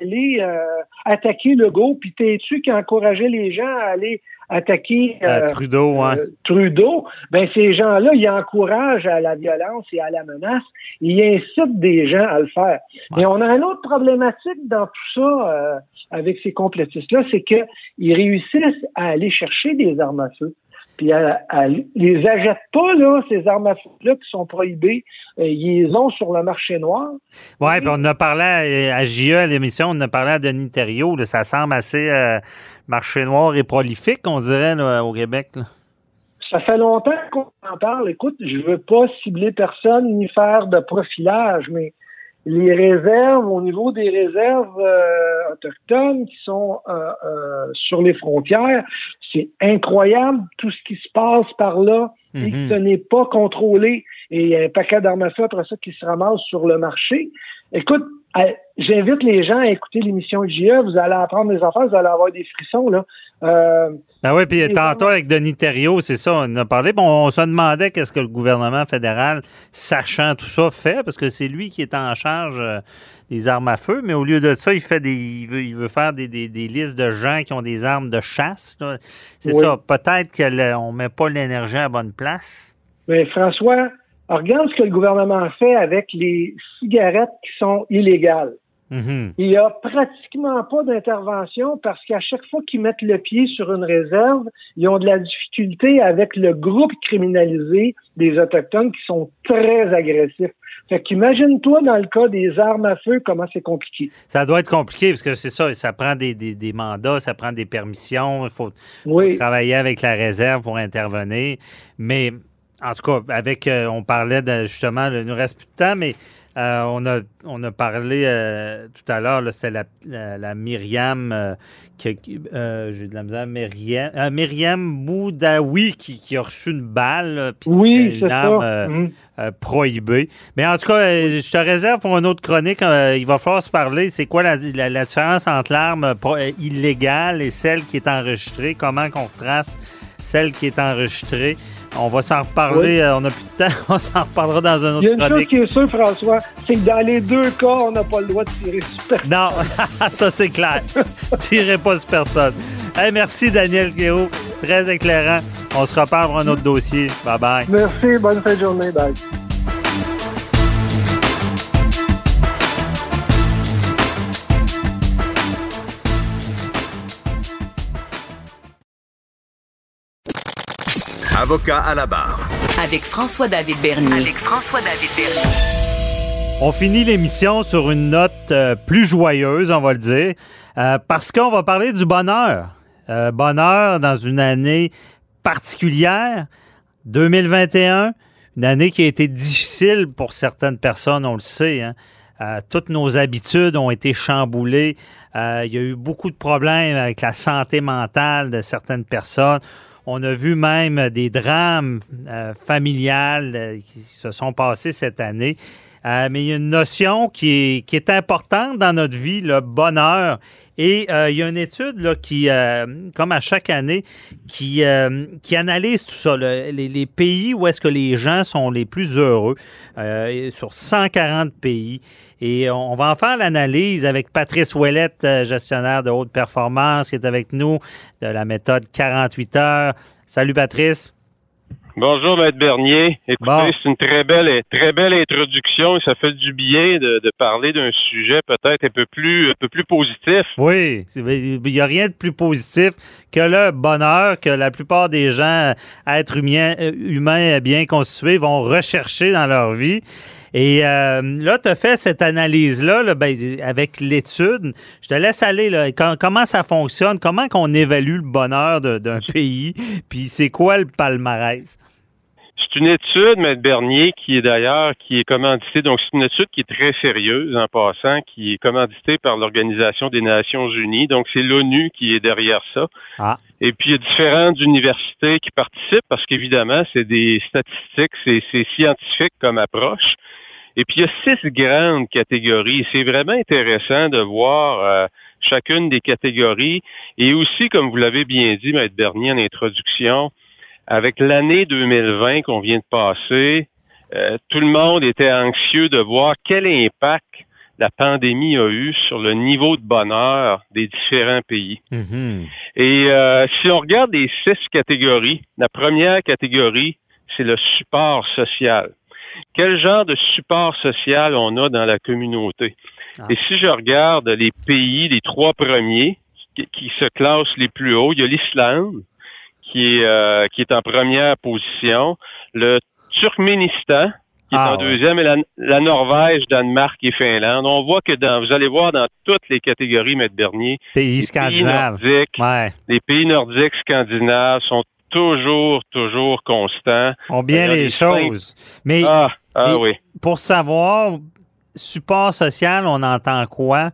aller euh, attaquer le go, puis t'es-tu qui encourageait les gens à aller attaquer euh, Trudeau, hein. Trudeau, ben ces gens-là, ils encouragent à la violence et à la menace. Ils incitent des gens à le faire. Mais on a une autre problématique dans tout ça euh, avec ces complétistes-là, c'est qu'ils réussissent à aller chercher des armes à feu puis elle, les achète pas, là, ces armes à feu-là qui sont prohibées. Euh, ils les ont sur le marché noir. Oui, puis on a parlé à, à JE, à l'émission, on a parlé à Denis Thériault. ça semble assez euh, marché noir et prolifique, on dirait, au Québec. Ça fait longtemps qu'on en parle. Écoute, je veux pas cibler personne ni faire de profilage, mais les réserves, au niveau des réserves euh, autochtones qui sont euh, euh, sur les frontières, c'est incroyable tout ce qui se passe par là et que mhm. ce n'est pas contrôlé. Et il y a un paquet d'armes à feu après ça qui se ramasse sur le marché. Écoute, j'invite les gens à écouter l'émission JE. Vous allez apprendre des affaires, vous allez avoir des frissons. Là. Euh, ben oui, puis tantôt avec Denis Thériault, c'est ça, on a parlé. Bon, on se demandait qu'est-ce que le gouvernement fédéral, sachant tout ça, fait, parce que c'est lui qui est en charge euh, des armes à feu, mais au lieu de ça, il fait des, il veut, faire des, listes de gens qui ont des armes de chasse. C'est ça. Peut-être qu'on ne met pas l'énergie à bonne place. Mais François, regarde ce que le gouvernement fait avec les cigarettes qui sont illégales. Mm-hmm. Il n'y a pratiquement pas d'intervention parce qu'à chaque fois qu'ils mettent le pied sur une réserve, ils ont de la difficulté avec le groupe criminalisé des Autochtones qui sont très agressifs. Fait qu'imagine-toi dans le cas des armes à feu, comment c'est compliqué. Ça doit être compliqué parce que c'est ça, ça prend des, des, mandats, ça prend des permissions, il faut, travailler avec la réserve pour intervenir. Mais en tout cas, avec, euh, on parlait de, justement, il nous reste plus de temps, mais euh, on, a, on a parlé euh, tout à l'heure, c'était la, la, Myriam, euh, j'ai de la misère, Myriam, Myriam Boudaoui qui, a reçu une balle, puis oui, une arme mhm. prohibée. Mais en tout cas, je te réserve pour une autre chronique, il va falloir se parler, c'est quoi la, la différence entre l'arme illégale et celle qui est enregistrée, comment qu'on retrace celle qui est enregistrée? On va s'en reparler. Euh, on n'a plus de temps. (laughs) On s'en reparlera dans un autre Il y a une chose qui est sûre, François, c'est que dans les deux cas, on n'a pas le droit de tirer sur personne. Non, (laughs) ça c'est clair. (laughs) Tirez pas sur personne. merci Daniel Guéraud. Très éclairant. On se reparle pour un autre dossier. Bye bye. Merci. Bonne fin de journée. Bye. Avocat à la barre. Avec François-David Bernier. Avec François-David Bernier. On finit l'émission sur une note euh, plus joyeuse, on va le dire, euh, parce qu'on va parler du bonheur. Euh, bonheur dans une année particulière, 2021, une année qui a été difficile pour certaines personnes, on le sait. Hein. toutes nos habitudes ont été chamboulées. il y a eu beaucoup de problèmes avec la santé mentale de certaines personnes On a vu même des drames euh, familiales euh, qui se sont passés cette année. Euh, mais il y a une notion qui est, qui est importante dans notre vie, le bonheur. Et il y a une étude là, qui, comme à chaque année, qui, qui analyse tout ça, les, les, pays où est-ce que les gens sont les plus heureux, sur 140 pays. Et on va en faire l'analyse avec Patrice Ouellette, euh, gestionnaire de haute performance, qui est avec nous de la méthode 48 heures. Salut Patrice. Bonjour, Maître Bernier. Écoutez, c'est une très belle, très belle introduction et ça fait du bien de, parler d'un sujet peut-être un peu plus, un peu plus positif. Oui, il n'y a rien de plus positif que le bonheur que la plupart des gens, êtres humains, humains bien constitués, vont rechercher dans leur vie. Et euh, là, tu as fait cette analyse-là ben, avec l'étude. Je te laisse aller. Là. comment ça fonctionne? Comment qu'on évalue le bonheur d'un (laughs) pays? Puis c'est quoi le palmarès? C'est une étude, M. Bernier, qui est d'ailleurs, qui est commanditée. Donc, c'est une étude qui est très sérieuse en passant, qui est commanditée par l'Organisation des Nations Unies. Donc, c'est l'ONU qui est derrière ça. Ah. Et puis, il y a différentes universités qui participent parce qu'évidemment, c'est des statistiques, c'est scientifique comme approche. Et puis, il y a six grandes catégories. C'est vraiment intéressant de voir euh, chacune des catégories. Et aussi, comme vous l'avez bien dit, Maître Bernier, en introduction, avec l'année 2020 qu'on vient de passer, euh, tout le monde était anxieux de voir quel impact la pandémie a eu sur le niveau de bonheur des différents pays. Mm-hmm. Et euh, si on regarde les six catégories, la première catégorie, c'est le support social quel genre de support social on a dans la communauté? Ah. Et si je regarde les pays, les trois premiers qui, se classent les plus hauts, il y a l'Islande qui est, euh, qui est en première position, le Turkménistan qui est ah, en deuxième, et la, Norvège, Danemark et Finlande. On voit que dans, vous allez voir dans toutes les catégories, Maître Bernier, pays scandinaves, les pays nordiques scandinaves sont toujours, toujours constant. On bien les choses. Mais ah, ah oui. pour savoir, support social, on entend quoi?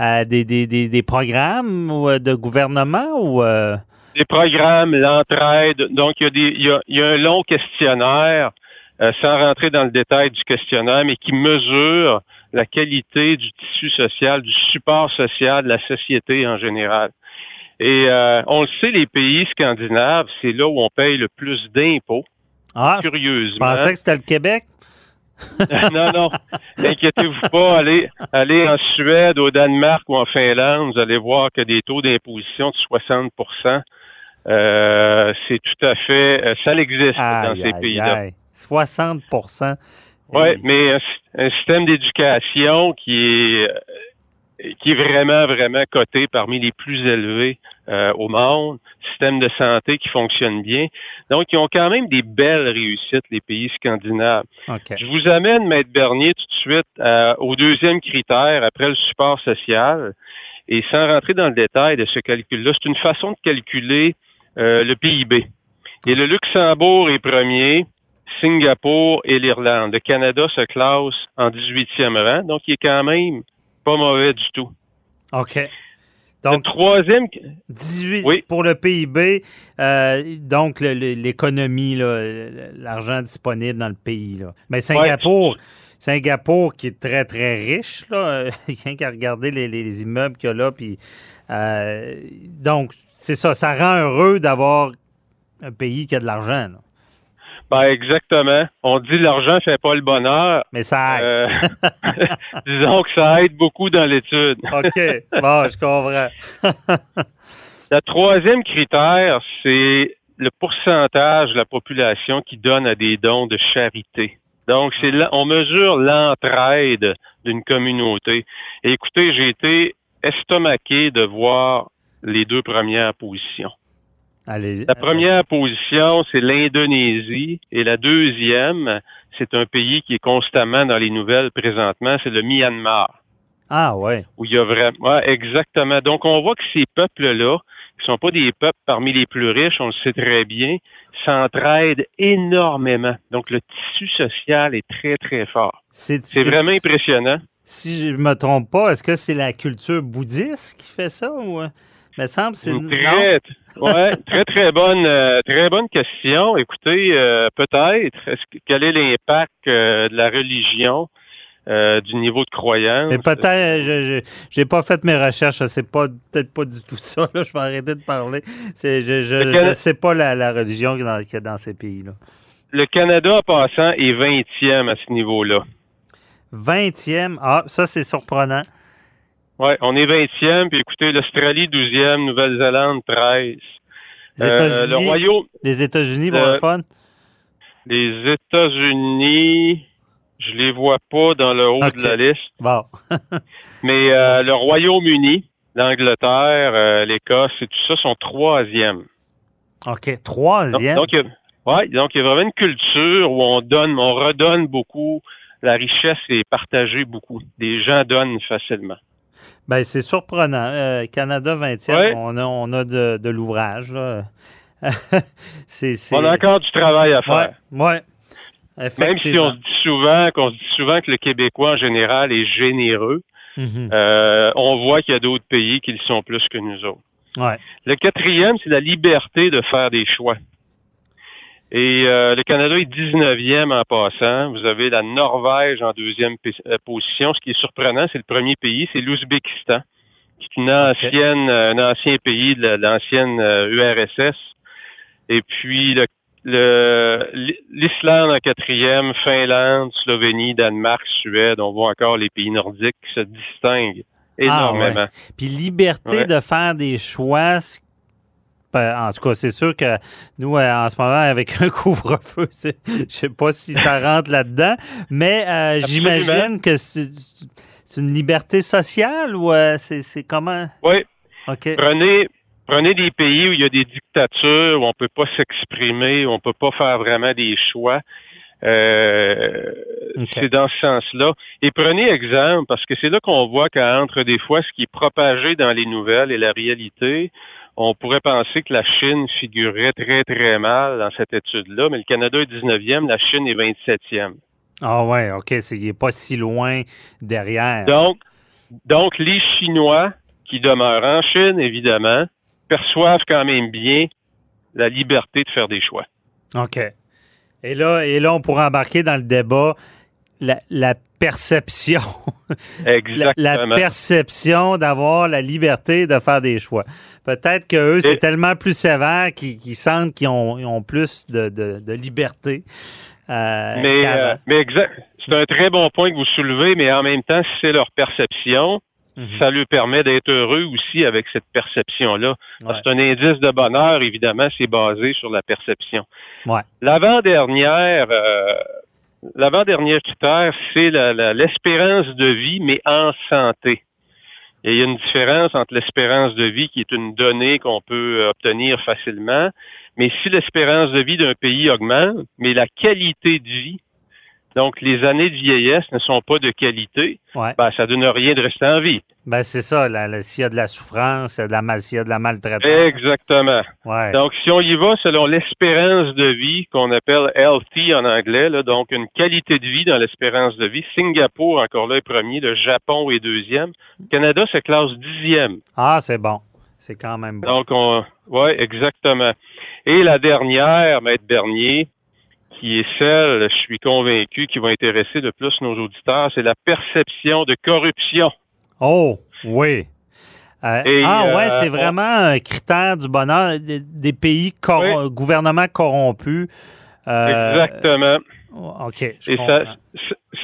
Euh, des, des, des, programmes euh, de gouvernement ou euh? Des programmes, l'entraide. Donc, il y, a des, il, y a, il y a un long questionnaire, sans rentrer dans le détail du questionnaire, mais qui mesure la qualité du tissu social, du support social de la société en général. Et euh, on le sait, les pays scandinaves, c'est là où on paye le plus d'impôts. Ah, curieusement. Je pensais que c'était le Québec. (laughs) non, non. Inquiétez-vous pas. Allez, allez en Suède, au Danemark ou en Finlande, vous allez voir que des taux d'imposition de 60 euh, c'est tout à fait, euh, ça existe dans ces pays-là. 60 Oui, mais un système d'éducation qui est qui est vraiment, vraiment coté parmi les plus élevés euh, au monde, système de santé qui fonctionne bien. Donc, ils ont quand même des belles réussites, les pays scandinaves. Je vous amène, Maître Bernier, tout de suite euh, au deuxième critère, après le support social. Et sans rentrer dans le détail de ce calcul-là, c'est une façon de calculer euh, le PIB. Et le Luxembourg est premier, Singapour et l'Irlande. Le Canada se classe en 18e rang, donc il est quand même pas mauvais du tout. OK. Donc, le troisième. 18 pour le PIB. Euh, donc, l'économie, l'argent disponible dans le pays. Là. Mais Singapour. Singapour qui est très, très riche, là. (laughs) A qu'à regarder les, immeubles qu'il y a là. Puis, euh, donc, c'est ça. Ça rend heureux d'avoir un pays qui a de l'argent. Ben exactement. On dit l'argent fait pas le bonheur. Mais ça aide. Euh, (laughs) (laughs) disons que ça aide beaucoup dans l'étude. OK. Bon, je comprends. le troisième critère, c'est le pourcentage de la population qui donne à des dons de charité. Donc, c'est là, on mesure l'entraide d'une communauté. Et écoutez, j'ai été estomaqué de voir les deux premières positions la première position, c'est l'Indonésie. Et la deuxième, c'est un pays qui est constamment dans les nouvelles présentement, c'est le Myanmar. Ah ouais. Où il y a vraiment, exactement. Donc on voit que ces peuples-là, qui sont pas des peuples parmi les plus riches, on le sait très bien, s'entraident énormément. Donc le tissu social est très très fort. C'est vraiment impressionnant. Si je me trompe pas, est-ce que c'est la culture bouddhiste qui fait ça ou Mais semble c'est très, ouais, très très bonne, euh, très bonne question. Écoutez, euh, peut-être. quel est l'impact de la religion du niveau de croyance Mais peut-être, je j'ai pas fait mes recherches. C'est pas peut-être pas du tout ça. je vais arrêter de parler. C'est, je ne sais pas la, religion qu'il y a dans ces pays-là. Le Canada, en passant, est 20e à ce niveau-là. 20e. Ah, ça, c'est surprenant. Oui, on est 20e, puis écoutez, l'Australie 12e, Nouvelle-Zélande 13. Les euh, le Royaume. Les États-Unis, bon, le fun? Les États-Unis, je les vois pas dans le haut de la liste. Bon. (laughs) (laughs) Mais euh, le Royaume-Uni, l'Angleterre, euh, l'Écosse et tout ça sont troisième. OK, troisième. Donc, donc, donc, il y a vraiment une culture où on donne, on redonne beaucoup. La richesse est partagée beaucoup. Les gens donnent facilement. Ben, c'est surprenant. Euh, Canada 20e, on a, on a de, l'ouvrage. (laughs) On a encore du travail à faire. Oui. Même si on se dit souvent qu'on se dit souvent que le Québécois en général est généreux, mhm. euh, on voit qu'il y a d'autres pays qui le sont plus que nous autres. Ouais. Le quatrième, c'est la liberté de faire des choix. Et euh, le Canada est 19e en passant. Vous avez la Norvège en deuxième euh, position. Ce qui est surprenant, c'est le premier pays, c'est l'Ouzbékistan, qui est une ancienne, un ancien pays de l'ancienne URSS. Et puis le, l'Islande en quatrième, Finlande, Slovénie, Danemark, Suède. On voit encore les pays nordiques qui se distinguent ah, énormément. Puis liberté de faire des choix, ben, en tout cas, c'est sûr que nous, euh, en ce moment, avec un (laughs) couvre-feu, je sais pas si ça (laughs) rentre là-dedans, mais euh, j'imagine que c'est une liberté sociale ou euh, c'est comment? Oui. Prenez, prenez des pays où il y a des dictatures, où on peut pas s'exprimer, où on peut pas faire vraiment des choix. C'est dans ce sens-là. Et prenez exemple, parce que c'est là qu'on voit qu'entre des fois ce qui est propagé dans les nouvelles et la réalité, on pourrait penser que la Chine figurerait très, très mal dans cette étude-là, mais le Canada est 19e, la Chine est 27e. Ah ouais, OK, il n'est pas si loin derrière. Donc, donc, les Chinois qui demeurent en Chine, évidemment, perçoivent quand même bien la liberté de faire des choix. OK. Et là, et là on pourrait embarquer dans le débat la, perception. (laughs) Exactement. La, perception d'avoir la liberté de faire des choix. Peut-être qu'eux, c'est tellement plus sévère qu'ils sentent qu'ils ont, plus de, liberté. Euh, mais euh, mais exact. C'est un très bon point que vous soulevez, mais en même temps, si c'est leur perception, mhm. ça lui permet d'être heureux aussi avec cette perception-là. C'est un indice de bonheur, évidemment, c'est basé sur la perception. Ouais. L'avant-dernière, euh, L'avant-dernier critère, c'est l'espérance de vie, mais en santé. Et il y a une différence entre l'espérance de vie, qui est une donnée qu'on peut obtenir facilement, mais si l'espérance de vie d'un pays augmente, mais la qualité de vie donc, les années de vieillesse ne sont pas de qualité. Ouais. Ben, ça donne rien de rester en vie. Ben, c'est ça. S'il y a de la souffrance, s'il y a de la, mal, de la maltraitance. Exactement. Ouais. Donc, si on y va selon l'espérance de vie qu'on appelle healthy en anglais, là, donc une qualité de vie dans l'espérance de vie, Singapour, encore là, est premier, le Japon est deuxième. Le Canada se classe dixième. Ah, c'est bon. C'est quand même bon. Donc, on, oui, exactement. Et la dernière, Maître Bernier, qui est celle, je suis convaincu, qui va intéresser de plus nos auditeurs, c'est la perception de corruption. Oh, oui. Euh, ah ouais, euh, c'est vraiment un critère du bonheur des, pays gouvernements corrompus. Euh, Exactement. OK. Et ça,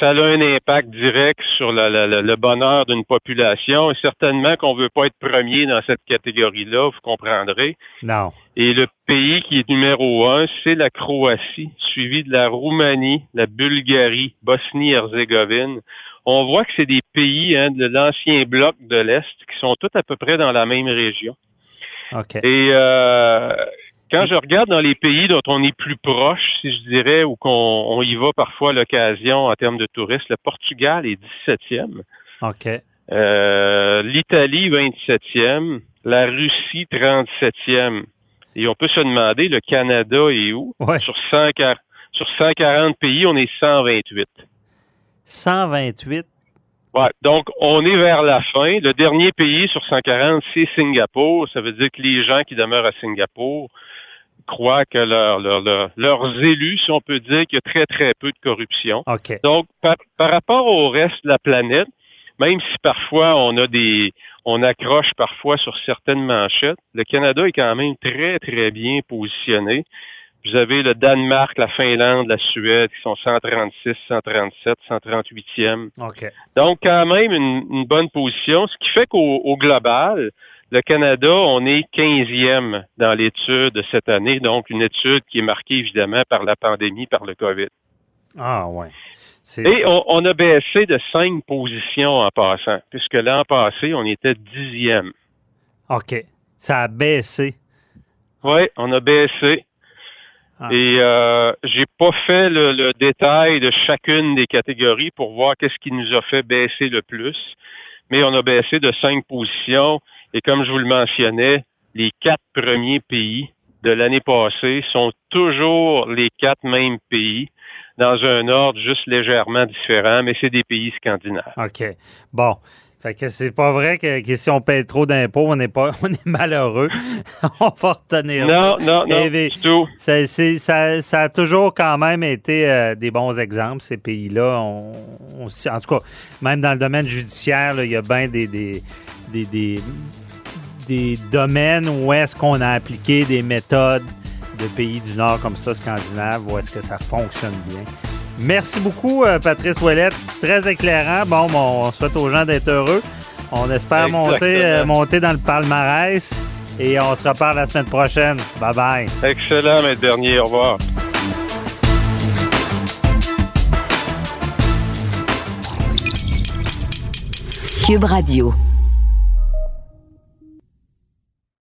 ça, a un impact direct sur le bonheur d'une population. Et certainement qu'on ne veut pas être premier dans cette catégorie-là, vous comprendrez. Non. Et le pays qui est numéro un, c'est la Croatie, suivi de la Roumanie, la Bulgarie, Bosnie-Herzégovine. On voit que c'est des pays hein, de l'ancien bloc de l'Est qui sont tous à peu près dans la même région. OK. Et euh, quand je regarde dans les pays dont on est plus proche, si je dirais, ou qu'on y va parfois à l'occasion en termes de touristes, le Portugal est 17e. OK. Euh, L'Italie, 27e. La Russie, 37e. Et on peut se demander, le Canada est où? Sur, 140, pays, on est 128. 128? Ouais, donc on est vers la fin. Le dernier pays sur 140, c'est Singapour. Ça veut dire que les gens qui demeurent à Singapour croient que leurs élus, si on peut dire, qu'il y a très, très peu de corruption. Donc, par, rapport au reste de la planète, même si parfois on a des on accroche parfois sur certaines manchettes, le Canada est quand même très, très bien positionné. Vous avez le Danemark, la Finlande, la Suède qui sont 136, 137, 138e. Donc, quand même une, bonne position, ce qui fait qu'au global, le Canada, on est 15e dans l'étude de cette année, donc une étude qui est marquée évidemment par la pandémie, par le COVID. Ah ouais. Et on, a baissé de cinq positions en passant, puisque l'an passé, on était dixième. OK. Ça a baissé. Oui, on a baissé. Ah. Et euh, j'ai pas fait le, détail de chacune des catégories pour voir qu'est-ce qui nous a fait baisser le plus. Mais on a baissé de cinq positions. Et comme je vous le mentionnais, les quatre premiers pays de l'année passée sont toujours les quatre mêmes pays dans un ordre juste légèrement différent, mais c'est des pays scandinaves. OK. Bon. Fait que c'est pas vrai que, si on paye trop d'impôts, on n'est pas (laughs) on est malheureux. (laughs) on va retenir. Non, non, non, du tout. Ça, ça, a toujours quand même été euh, des bons exemples, ces pays-là. On, en tout cas, même dans le domaine judiciaire, il y a bien des, des, des, des domaines où est-ce qu'on a appliqué des méthodes de pays du Nord comme ça, scandinave, où est-ce que ça fonctionne bien. Merci beaucoup, euh, Patrice Ouellette. Très éclairant. Bon, on souhaite aux gens d'être heureux. On espère monter, euh, monter dans le palmarès et on se reparle la semaine prochaine. Bye bye. Excellent, mes dernier. Au revoir. Cube Radio.